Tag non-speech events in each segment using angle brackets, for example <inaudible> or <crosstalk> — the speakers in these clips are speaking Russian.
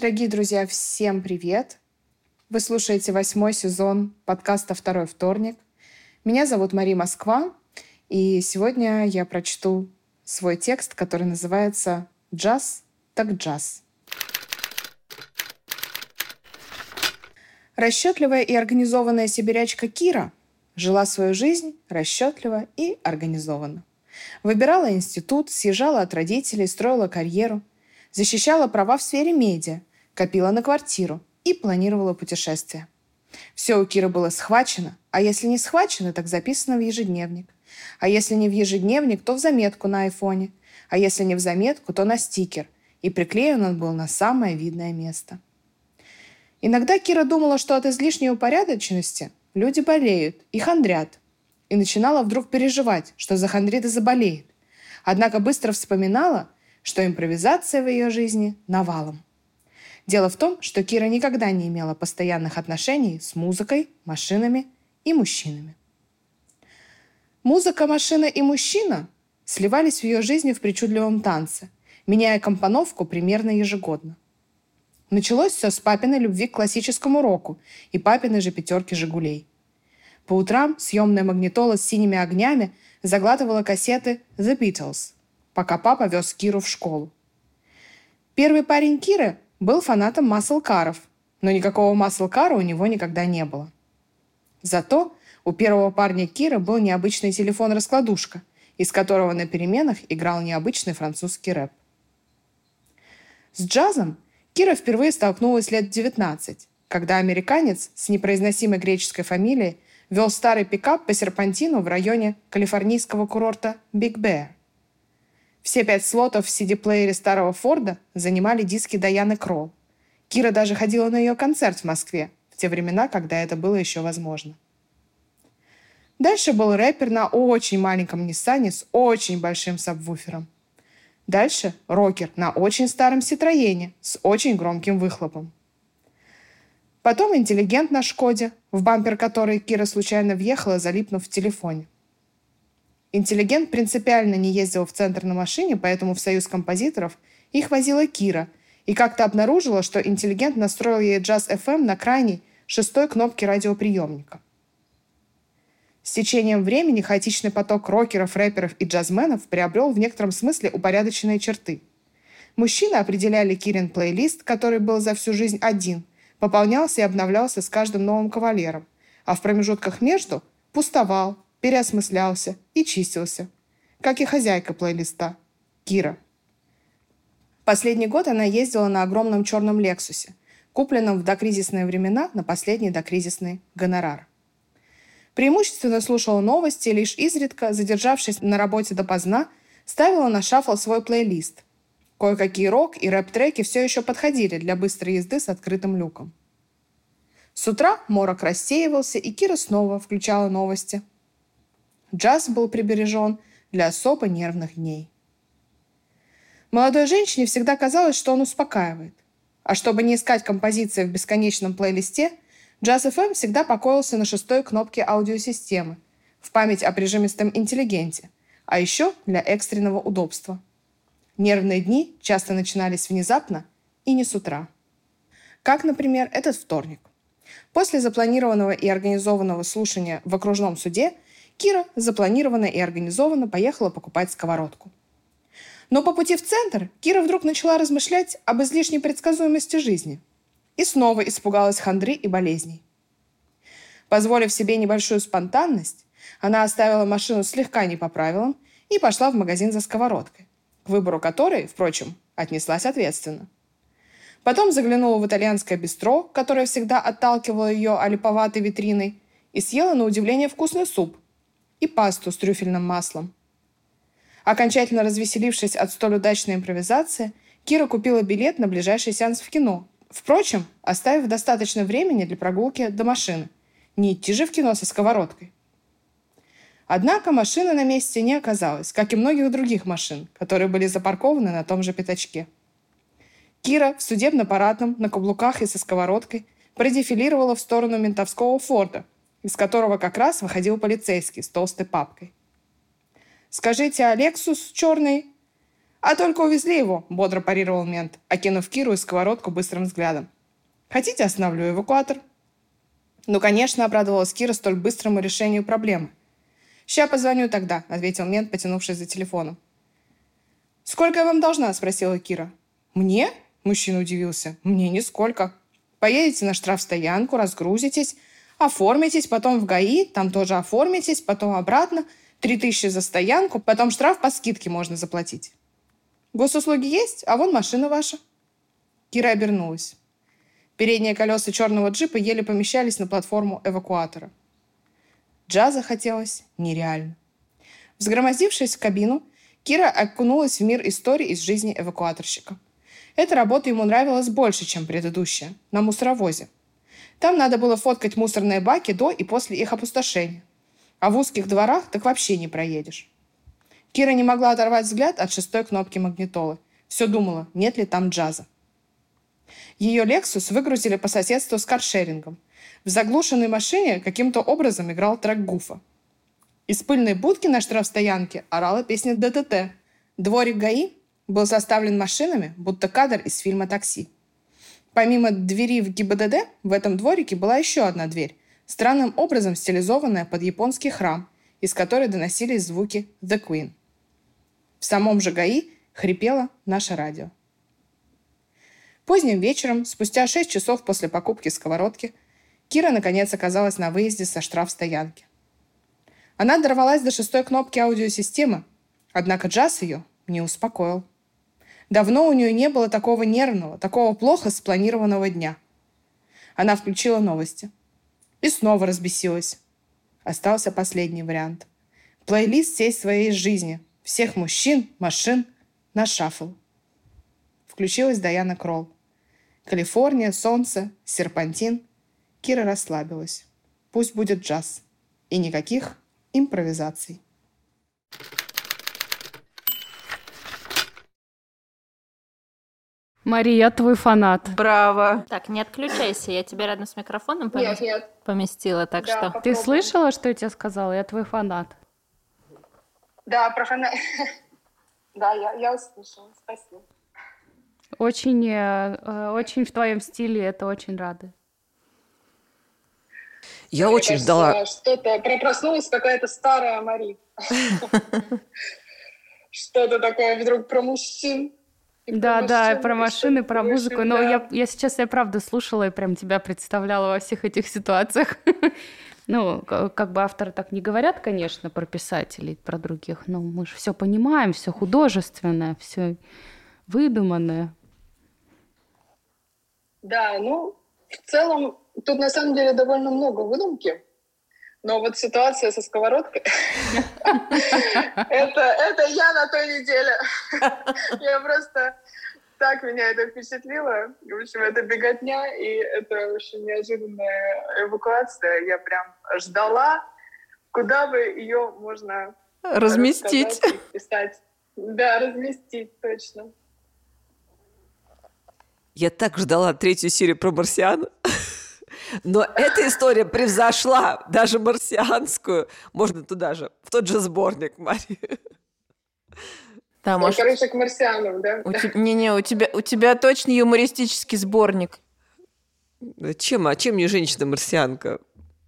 Дорогие друзья, всем привет! Вы слушаете восьмой сезон подкаста «Второй вторник». Меня зовут Мария Москва, и сегодня я прочту свой текст, который называется «Джаз так джаз». Расчетливая и организованная сибирячка Кира жила свою жизнь расчетливо и организованно. Выбирала институт, съезжала от родителей, строила карьеру, защищала права в сфере медиа, копила на квартиру и планировала путешествия. Все у Киры было схвачено, а если не схвачено, так записано в ежедневник. А если не в ежедневник, то в заметку на айфоне. А если не в заметку, то на стикер. И приклеен он был на самое видное место. Иногда Кира думала, что от излишней упорядоченности люди болеют и хандрят. И начинала вдруг переживать, что захандрит и заболеет. Однако быстро вспоминала, что импровизация в ее жизни навалом. Дело в том, что Кира никогда не имела постоянных отношений с музыкой, машинами и мужчинами. Музыка, машина и мужчина сливались в ее жизни в причудливом танце, меняя компоновку примерно ежегодно. Началось все с папиной любви к классическому року и папиной же пятерки «Жигулей». По утрам съемная магнитола с синими огнями заглатывала кассеты «The Beatles», пока папа вез Киру в школу. Первый парень Киры был фанатом маслкаров, но никакого маслкара у него никогда не было. Зато у первого парня Кира был необычный телефон-раскладушка, из которого на переменах играл необычный французский рэп. С джазом Кира впервые столкнулась лет 19, когда американец с непроизносимой греческой фамилией вел старый пикап по серпантину в районе калифорнийского курорта Биг Бэр. Все пять слотов в CD-плеере старого Форда занимали диски Даяны Кролл. Кира даже ходила на ее концерт в Москве, в те времена, когда это было еще возможно. Дальше был рэпер на очень маленьком Ниссане с очень большим сабвуфером. Дальше рокер на очень старом Ситроене с очень громким выхлопом. Потом интеллигент на Шкоде, в бампер которой Кира случайно въехала, залипнув в телефоне – Интеллигент принципиально не ездил в центр на машине, поэтому в союз композиторов их возила Кира. И как-то обнаружила, что интеллигент настроил ей джаз FM на крайней, шестой кнопке радиоприемника. С течением времени хаотичный поток рокеров, рэперов и джазменов приобрел в некотором смысле упорядоченные черты. Мужчины определяли Кирин плейлист, который был за всю жизнь один, пополнялся и обновлялся с каждым новым кавалером, а в промежутках между пустовал, переосмыслялся и чистился, как и хозяйка плейлиста – Кира. Последний год она ездила на огромном черном «Лексусе», купленном в докризисные времена на последний докризисный гонорар. Преимущественно слушала новости, лишь изредка, задержавшись на работе допоздна, ставила на шафл свой плейлист. Кое-какие рок и рэп-треки все еще подходили для быстрой езды с открытым люком. С утра морок рассеивался, и Кира снова включала новости – Джаз был прибережен для особо нервных дней. Молодой женщине всегда казалось, что он успокаивает. А чтобы не искать композиции в бесконечном плейлисте, Jazz FM всегда покоился на шестой кнопке аудиосистемы в память о прижимистом интеллигенте, а еще для экстренного удобства. Нервные дни часто начинались внезапно и не с утра. Как, например, этот вторник. После запланированного и организованного слушания в окружном суде – Кира запланированно и организованно поехала покупать сковородку. Но по пути в центр Кира вдруг начала размышлять об излишней предсказуемости жизни и снова испугалась хандры и болезней. Позволив себе небольшую спонтанность, она оставила машину слегка не по правилам и пошла в магазин за сковородкой, к выбору которой, впрочем, отнеслась ответственно. Потом заглянула в итальянское бистро, которое всегда отталкивало ее олиповатой витриной, и съела на удивление вкусный суп, и пасту с трюфельным маслом. Окончательно развеселившись от столь удачной импровизации, Кира купила билет на ближайший сеанс в кино. Впрочем, оставив достаточно времени для прогулки до машины. Не идти же в кино со сковородкой. Однако машины на месте не оказалось, как и многих других машин, которые были запаркованы на том же пятачке. Кира в судебно-парадном, на каблуках и со сковородкой продефилировала в сторону ментовского форта, из которого как раз выходил полицейский с толстой папкой. «Скажите, а Лексус черный?» «А только увезли его», — бодро парировал мент, окинув Киру и сковородку быстрым взглядом. «Хотите, остановлю эвакуатор?» «Ну, конечно», — обрадовалась Кира столь быстрому решению проблемы. «Ща позвоню тогда», — ответил мент, потянувшись за телефоном. «Сколько я вам должна?» — спросила Кира. «Мне?» — мужчина удивился. «Мне нисколько. Поедете на штрафстоянку, разгрузитесь, оформитесь, потом в ГАИ, там тоже оформитесь, потом обратно, три тысячи за стоянку, потом штраф по скидке можно заплатить. Госуслуги есть, а вон машина ваша». Кира обернулась. Передние колеса черного джипа еле помещались на платформу эвакуатора. Джаза хотелось нереально. Взгромоздившись в кабину, Кира окунулась в мир истории из жизни эвакуаторщика. Эта работа ему нравилась больше, чем предыдущая, на мусоровозе. Там надо было фоткать мусорные баки до и после их опустошения. А в узких дворах так вообще не проедешь. Кира не могла оторвать взгляд от шестой кнопки магнитолы. Все думала, нет ли там джаза. Ее «Лексус» выгрузили по соседству с каршерингом. В заглушенной машине каким-то образом играл трек Гуфа. Из пыльной будки на штрафстоянке орала песня ДТТ. Дворик ГАИ был заставлен машинами, будто кадр из фильма «Такси». Помимо двери в ГИБДД, в этом дворике была еще одна дверь, странным образом стилизованная под японский храм, из которой доносились звуки «The Queen». В самом же ГАИ хрипело наше радио. Поздним вечером, спустя 6 часов после покупки сковородки, Кира наконец оказалась на выезде со штрафстоянки. Она дорвалась до шестой кнопки аудиосистемы, однако джаз ее не успокоил. Давно у нее не было такого нервного, такого плохо спланированного дня. Она включила новости. И снова разбесилась. Остался последний вариант. Плейлист всей своей жизни. Всех мужчин, машин на шаффл. Включилась Даяна Кролл. Калифорния, солнце, серпантин. Кира расслабилась. Пусть будет джаз. И никаких импровизаций. Мария, я твой фанат. Браво. Так, не отключайся, я тебя рядом с микрофоном помес... нет, нет. поместила, так да, что... Попробуй. Ты слышала, что я тебе сказала? Я твой фанат. Да, про фанат. <laughs> Да, я, я услышала. Спасибо. Очень, э, э, очень в твоем стиле, это очень рада. Я Мне очень кажется, ждала. Что-то проснулась какая-то старая Мари. <laughs> <laughs> Что-то такое вдруг про мужчин. Да, да, про машины, про музыку. Но я, я сейчас, я правда слушала и прям тебя представляла во всех этих ситуациях. <laughs> Ну, как бы авторы так не говорят, конечно, про писателей, про других, но мы же все понимаем, все художественное, все выдуманное. Да, ну, в целом, тут на самом деле довольно много выдумки. Но вот ситуация со сковородкой, это, это я на той неделе. Я просто так меня это впечатлило. В общем, это беготня, и это очень неожиданная эвакуация. Я прям ждала, куда бы ее можно разместить. Писать. Да, разместить, точно. Я так ждала третью серию про марсиан. Но эта история превзошла даже марсианскую. Можно туда же, в тот же сборник, Мария. Да, может... Короче, к марсианам, да? Не-не, у тебя, у тебя точно юмористический сборник. Чем, а чем не женщина-марсианка?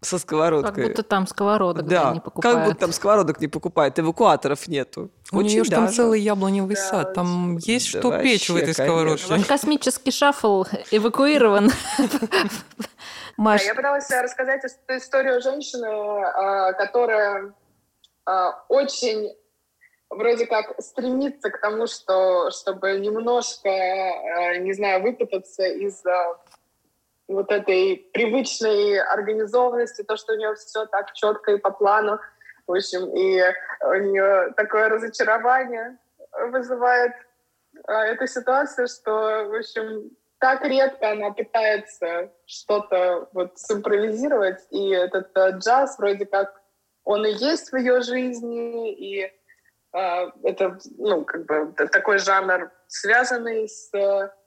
со сковородкой. Как будто там сковородок да, не покупают. как будто там сковородок не покупает, эвакуаторов нету. У Очень нее же там целый яблоневый да, сад, там есть да, что печь в этой сковородке. Ваш <laughs> космический шаффл эвакуирован. <laughs> Маш... Я пыталась рассказать историю женщины, а, которая а, очень вроде как стремится к тому, что, чтобы немножко, не знаю, выпутаться из вот этой привычной организованности, то, что у нее все так четко и по плану. В общем, и у нее такое разочарование вызывает эта ситуация, что, в общем, так редко она пытается что-то вот симпровизировать, и этот а, джаз вроде как он и есть в ее жизни, и э, это, ну, как бы такой жанр, связанный с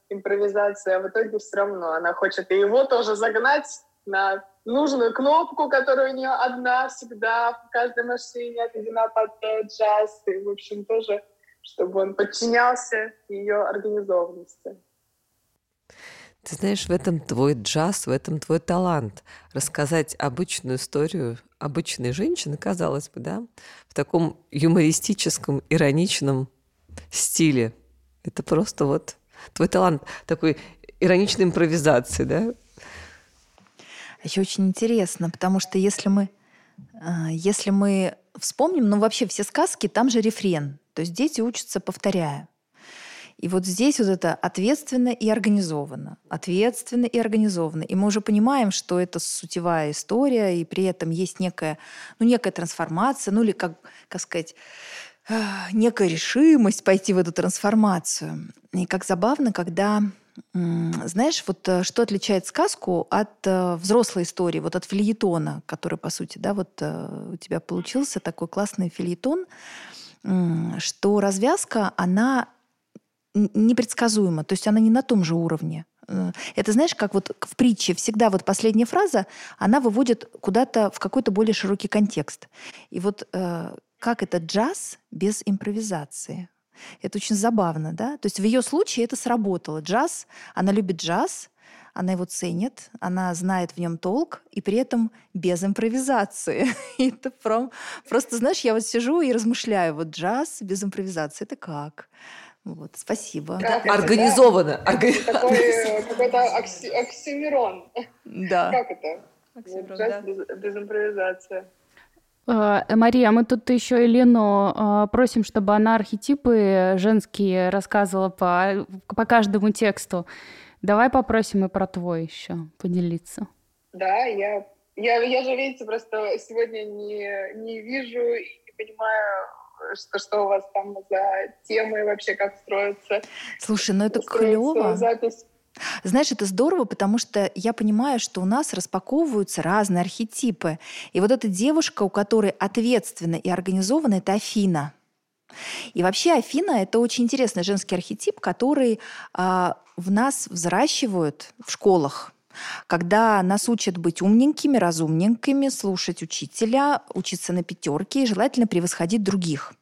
импровизация, а в итоге все равно она хочет и его тоже загнать на нужную кнопку, которая у нее одна всегда в каждой машине отведена под э, джаз. И, в общем, тоже чтобы он подчинялся ее организованности. Ты знаешь, в этом твой джаз, в этом твой талант. Рассказать обычную историю обычной женщины, казалось бы, да, в таком юмористическом, ироничном стиле. Это просто вот твой талант такой ироничной импровизации, да? Еще очень интересно, потому что если мы, а, если мы вспомним, ну вообще все сказки, там же рефрен. То есть дети учатся повторяя. И вот здесь вот это ответственно и организованно. Ответственно и организованно. И мы уже понимаем, что это сутевая история, и при этом есть некая, ну, некая трансформация, ну или, как, как сказать, некая решимость пойти в эту трансформацию. И как забавно, когда знаешь, вот э, что отличает сказку от э, взрослой истории, вот от фильетона, который, по сути, да, вот э, у тебя получился такой классный фильетон, что развязка, она непредсказуема, то есть она не на том же уровне. Э, это знаешь, как вот в притче всегда вот последняя фраза, она выводит куда-то в какой-то более широкий контекст. И вот э, как это джаз без импровизации? Это очень забавно, да? То есть в ее случае это сработало. Джаз, она любит джаз, она его ценит, она знает в нем толк, и при этом без импровизации. <laughs> это прям, просто, знаешь, я вот сижу и размышляю, вот джаз без импровизации, это как? Вот, спасибо. Как Организовано. Да? Орга... Такой э, какой-то окси... оксимирон. Да. <laughs> Как это? Оксимирон, да. без, без импровизации. Э, Мария, мы тут еще Елену э, просим, чтобы она архетипы женские рассказывала по, по каждому тексту. Давай попросим и про твой еще поделиться. Да, я, я, я же, видите, просто сегодня не, не вижу и не понимаю, что, что у вас там за темы вообще, как строится. Слушай, ну это клево. Запись. Знаешь, это здорово, потому что я понимаю, что у нас распаковываются разные архетипы. И вот эта девушка, у которой ответственно и организована, это Афина. И вообще Афина — это очень интересный женский архетип, который э, в нас взращивают в школах когда нас учат быть умненькими, разумненькими, слушать учителя, учиться на пятерке и желательно превосходить других.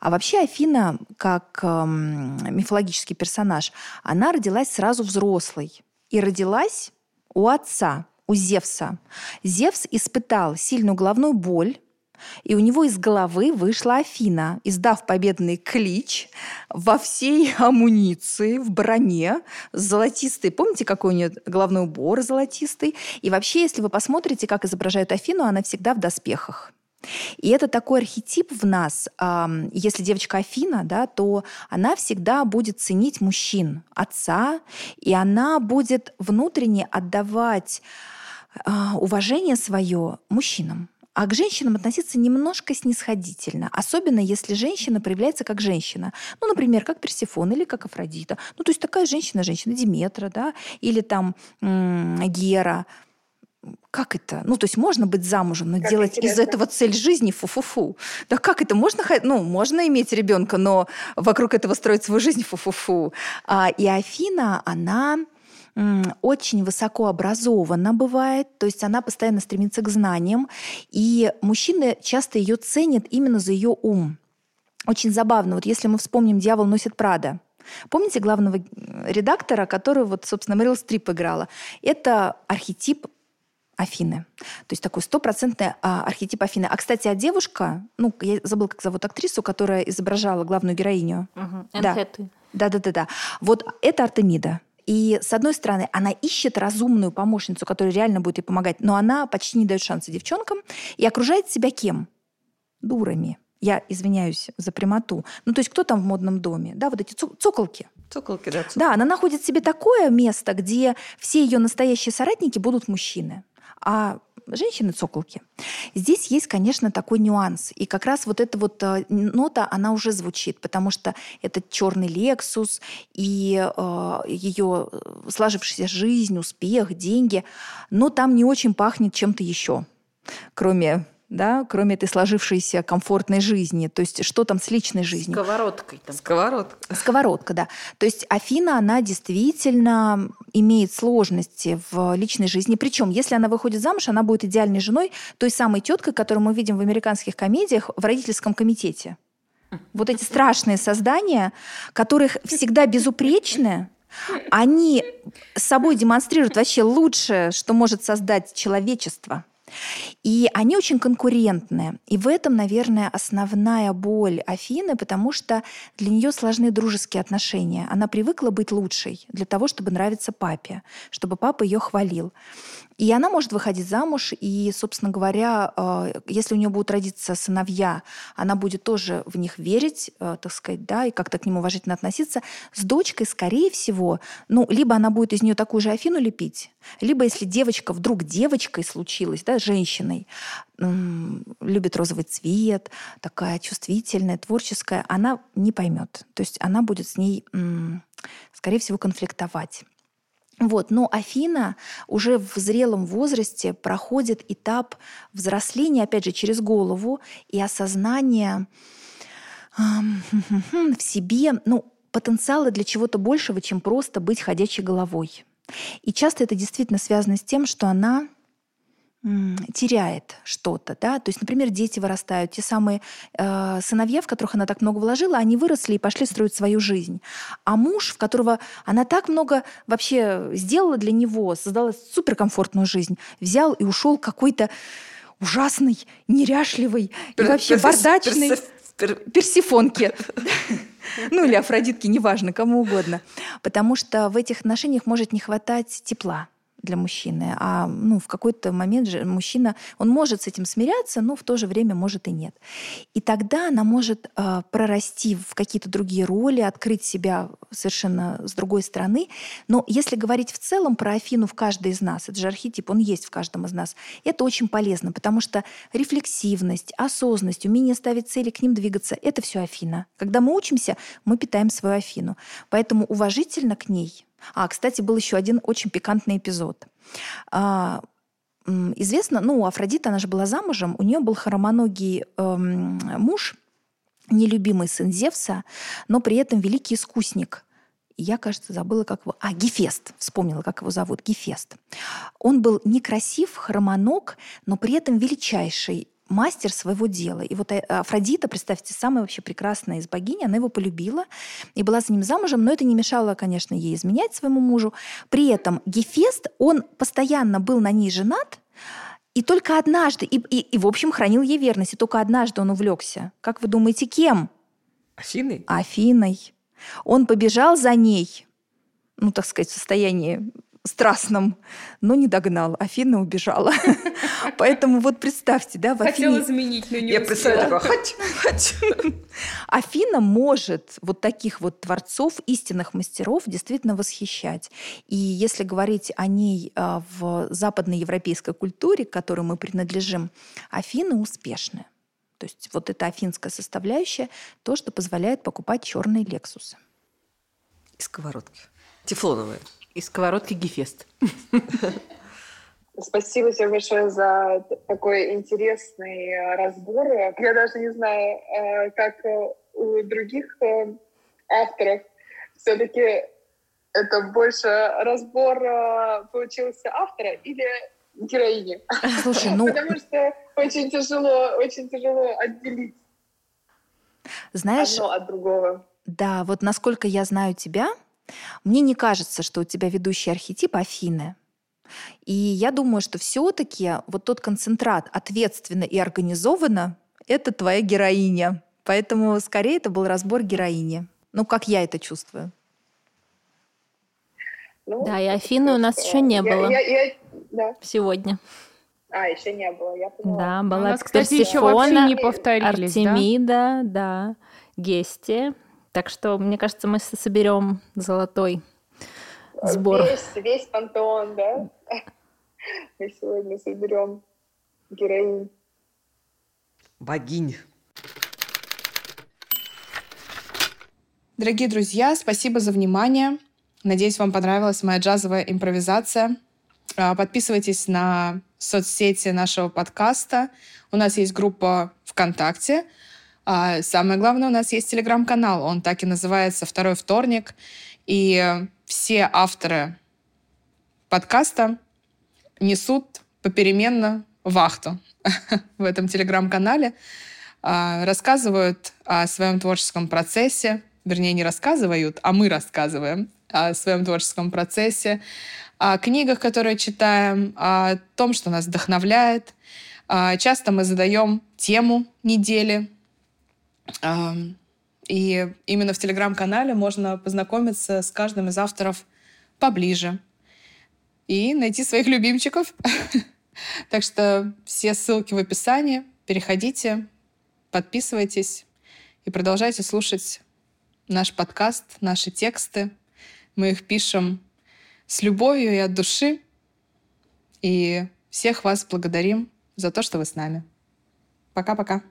А вообще Афина, как эм, мифологический персонаж, она родилась сразу взрослой. И родилась у отца, у Зевса. Зевс испытал сильную головную боль, и у него из головы вышла Афина, издав победный клич во всей амуниции, в броне, золотистой. Помните, какой у нее головной убор золотистый? И вообще, если вы посмотрите, как изображают Афину, она всегда в доспехах. И это такой архетип в нас. Если девочка Афина, да, то она всегда будет ценить мужчин, отца, и она будет внутренне отдавать а, уважение свое мужчинам а к женщинам относиться немножко снисходительно, особенно если женщина проявляется как женщина. Ну, например, как Персифон или как Афродита. Ну, то есть такая женщина, женщина Диметра, да, или там м- Гера. Как это? Ну, то есть можно быть замужем, но как делать интересно. из этого цель жизни фу-фу-фу. Да как это? Можно, ну, можно иметь ребенка, но вокруг этого строить свою жизнь фу-фу-фу. А, и Афина, она очень высоко образована бывает, то есть она постоянно стремится к знаниям, и мужчины часто ее ценят именно за ее ум. Очень забавно, вот если мы вспомним «Дьявол носит Прада», Помните главного редактора, который, вот, собственно, Мэрил Стрип играла? Это архетип Афины. То есть такой стопроцентный а, архетип Афины. А, кстати, а девушка, ну, я забыла, как зовут актрису, которая изображала главную героиню. Угу. Да. Да-да-да. Вот это Артемида. И, с одной стороны, она ищет разумную помощницу, которая реально будет ей помогать, но она почти не дает шанса девчонкам и окружает себя кем? Дурами. Я извиняюсь за прямоту. Ну, то есть кто там в модном доме? Да, вот эти цоколки. Цоколки, да. Цоколки. Да, она находит себе такое место, где все ее настоящие соратники будут мужчины. А женщины-цоколки. Здесь есть, конечно, такой нюанс. И как раз вот эта вот э, нота, она уже звучит, потому что это черный Лексус и э, ее сложившаяся жизнь, успех, деньги. Но там не очень пахнет чем-то еще, кроме да, кроме этой сложившейся комфортной жизни. То есть что там с личной жизнью? Сковородкой. Там. Сковородка. Сковородка, да. То есть Афина, она действительно имеет сложности в личной жизни. Причем, если она выходит замуж, она будет идеальной женой той самой теткой, которую мы видим в американских комедиях в родительском комитете. Вот эти страшные создания, которых всегда безупречны, они собой демонстрируют вообще лучшее, что может создать человечество – и они очень конкурентные. И в этом, наверное, основная боль Афины, потому что для нее сложны дружеские отношения. Она привыкла быть лучшей для того, чтобы нравиться папе, чтобы папа ее хвалил. И она может выходить замуж, и, собственно говоря, э, если у нее будут родиться сыновья, она будет тоже в них верить, э, так сказать, да, и как-то к ним уважительно относиться. С дочкой, скорее всего, ну, либо она будет из нее такую же Афину лепить, либо если девочка вдруг девочкой случилась, да, женщиной, любит розовый цвет, такая чувствительная, творческая, она не поймет. То есть она будет с ней, скорее всего, конфликтовать. Вот. Но Афина уже в зрелом возрасте проходит этап взросления, опять же, через голову и осознание <laughs> в себе ну, потенциала для чего-то большего, чем просто быть ходячей головой. И часто это действительно связано с тем, что она теряет что-то, да, то есть, например, дети вырастают, те самые э, сыновья, в которых она так много вложила, они выросли и пошли строить свою жизнь, а муж, в которого она так много вообще сделала для него, создала суперкомфортную жизнь, взял и ушел какой-то ужасный, неряшливый и вообще бардачный персифонки. <laughs> Ну или Афродитки, неважно, кому угодно. Потому что в этих отношениях может не хватать тепла для мужчины. А ну, в какой-то момент же мужчина, он может с этим смиряться, но в то же время может и нет. И тогда она может э, прорасти в какие-то другие роли, открыть себя совершенно с другой стороны. Но если говорить в целом про Афину в каждой из нас, это же архетип, он есть в каждом из нас, это очень полезно, потому что рефлексивность, осознанность, умение ставить цели, к ним двигаться, это все Афина. Когда мы учимся, мы питаем свою Афину. Поэтому уважительно к ней а, кстати, был еще один очень пикантный эпизод. А, известно, ну, Афродита, она же была замужем, у нее был хромоногий эм, муж, нелюбимый сын Зевса, но при этом великий искусник. Я, кажется, забыла, как его... А, Гефест. Вспомнила, как его зовут. Гефест. Он был некрасив, хромоног, но при этом величайший мастер своего дела. И вот э, Афродита, представьте, самая вообще прекрасная из богинь, она его полюбила и была за ним замужем, но это не мешало, конечно, ей изменять своему мужу. При этом Гефест, он постоянно был на ней женат, и только однажды, и, и, и в общем хранил ей верность, и только однажды он увлекся. Как вы думаете, кем? Афиной? Афиной. Он побежал за ней, ну, так сказать, в состоянии страстном, но не догнал. Афина убежала. <laughs> Поэтому вот представьте, да, в Афине... Хотела заменить, но не Я представляю, хоть, хоть. Афина может вот таких вот творцов, истинных мастеров действительно восхищать. И если говорить о ней а, в западноевропейской культуре, к которой мы принадлежим, Афина успешная. То есть вот эта афинская составляющая, то, что позволяет покупать черные лексусы. И сковородки. Тефлоновые. И сковородки Гефест. <laughs> Спасибо тебе большое за такой интересный э, разбор. Я даже не знаю, э, как у других э, авторов. Все-таки это больше разбор получился автора или героини. Слушай, ну... Потому что очень тяжело, очень тяжело отделить Знаешь, одно от другого. Да, вот насколько я знаю тебя, мне не кажется, что у тебя ведущий архетип Афины. И я думаю, что все-таки вот тот концентрат ответственно и организованно — это твоя героиня. Поэтому скорее это был разбор героини. Ну, как я это чувствую. Ну, да, и Афины у нас еще не я, было я, я, да. сегодня. А, еще не было, я поняла. Да, была у нас, кстати, еще вообще не повторились, Артемида, да, да Гестия. Так что, мне кажется, мы соберем золотой сбор. Весь, весь пантеон, да? <laughs> Мы сегодня соберем героинь. Богинь. Дорогие друзья, спасибо за внимание. Надеюсь, вам понравилась моя джазовая импровизация. А, подписывайтесь на соцсети нашего подкаста. У нас есть группа ВКонтакте — а самое главное, у нас есть телеграм-канал. Он так и называется «Второй вторник». И все авторы подкаста несут попеременно вахту <laughs> в этом телеграм-канале. а, рассказывают о своем творческом процессе, вернее, не рассказывают, а мы рассказываем о своем творческом процессе, о книгах, которые читаем, о том, что нас вдохновляет. А, часто мы задаем тему недели. И именно в телеграм-канале можно познакомиться с каждым из авторов поближе и найти своих любимчиков. <laughs> Так что все ссылки в описании. Переходите, подписывайтесь и продолжайте слушать наш подкаст, наши тексты. Мы их пишем с любовью и от души. И всех вас благодарим за то, что вы с нами. Пока-пока.